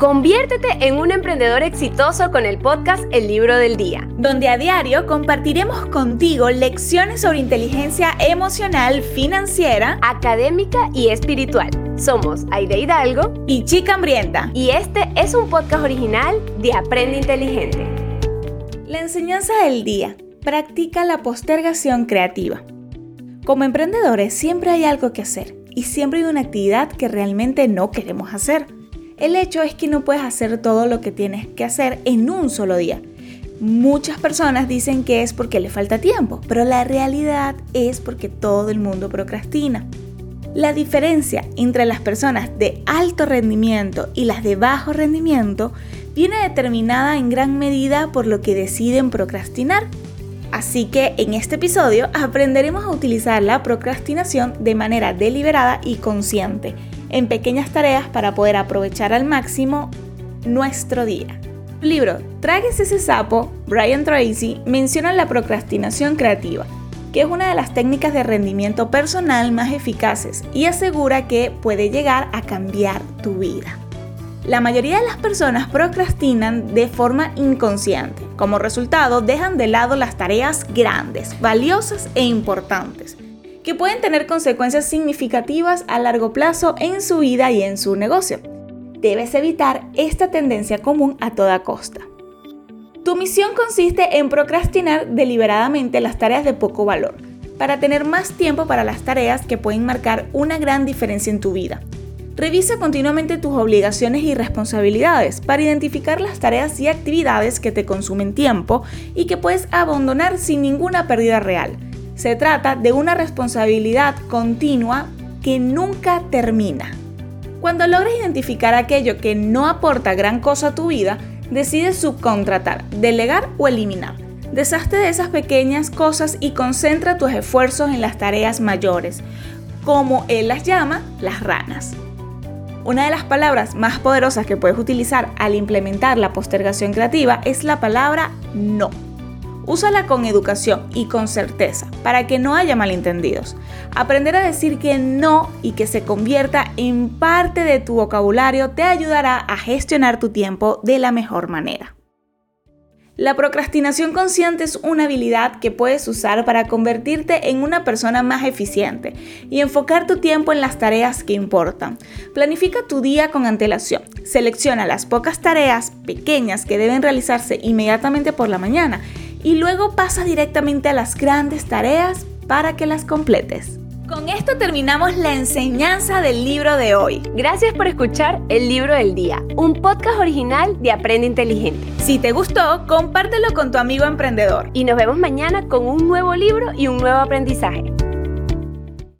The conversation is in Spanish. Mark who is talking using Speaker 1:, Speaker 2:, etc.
Speaker 1: Conviértete en un emprendedor exitoso con el podcast El Libro del Día,
Speaker 2: donde a diario compartiremos contigo lecciones sobre inteligencia emocional, financiera,
Speaker 1: académica y espiritual. Somos Aide Hidalgo
Speaker 2: y Chica Hambrienta.
Speaker 1: Y este es un podcast original de Aprende Inteligente.
Speaker 2: La enseñanza del día. Practica la postergación creativa. Como emprendedores siempre hay algo que hacer y siempre hay una actividad que realmente no queremos hacer. El hecho es que no puedes hacer todo lo que tienes que hacer en un solo día. Muchas personas dicen que es porque le falta tiempo, pero la realidad es porque todo el mundo procrastina. La diferencia entre las personas de alto rendimiento y las de bajo rendimiento viene determinada en gran medida por lo que deciden procrastinar. Así que en este episodio aprenderemos a utilizar la procrastinación de manera deliberada y consciente en pequeñas tareas para poder aprovechar al máximo nuestro día. Libro Tráguese ese sapo, Brian Tracy, menciona la procrastinación creativa, que es una de las técnicas de rendimiento personal más eficaces y asegura que puede llegar a cambiar tu vida. La mayoría de las personas procrastinan de forma inconsciente. Como resultado, dejan de lado las tareas grandes, valiosas e importantes que pueden tener consecuencias significativas a largo plazo en su vida y en su negocio. Debes evitar esta tendencia común a toda costa. Tu misión consiste en procrastinar deliberadamente las tareas de poco valor, para tener más tiempo para las tareas que pueden marcar una gran diferencia en tu vida. Revisa continuamente tus obligaciones y responsabilidades para identificar las tareas y actividades que te consumen tiempo y que puedes abandonar sin ninguna pérdida real se trata de una responsabilidad continua que nunca termina. Cuando logres identificar aquello que no aporta gran cosa a tu vida, decides subcontratar, delegar o eliminar. Deshazte de esas pequeñas cosas y concentra tus esfuerzos en las tareas mayores, como él las llama las ranas. Una de las palabras más poderosas que puedes utilizar al implementar la postergación creativa es la palabra no. Úsala con educación y con certeza para que no haya malentendidos. Aprender a decir que no y que se convierta en parte de tu vocabulario te ayudará a gestionar tu tiempo de la mejor manera. La procrastinación consciente es una habilidad que puedes usar para convertirte en una persona más eficiente y enfocar tu tiempo en las tareas que importan. Planifica tu día con antelación. Selecciona las pocas tareas pequeñas que deben realizarse inmediatamente por la mañana y luego pasa directamente a las grandes tareas para que las completes. Con esto terminamos la enseñanza del libro de hoy.
Speaker 1: Gracias por escuchar El Libro del Día, un podcast original de Aprende Inteligente.
Speaker 2: Si te gustó, compártelo con tu amigo emprendedor.
Speaker 1: Y nos vemos mañana con un nuevo libro y un nuevo aprendizaje.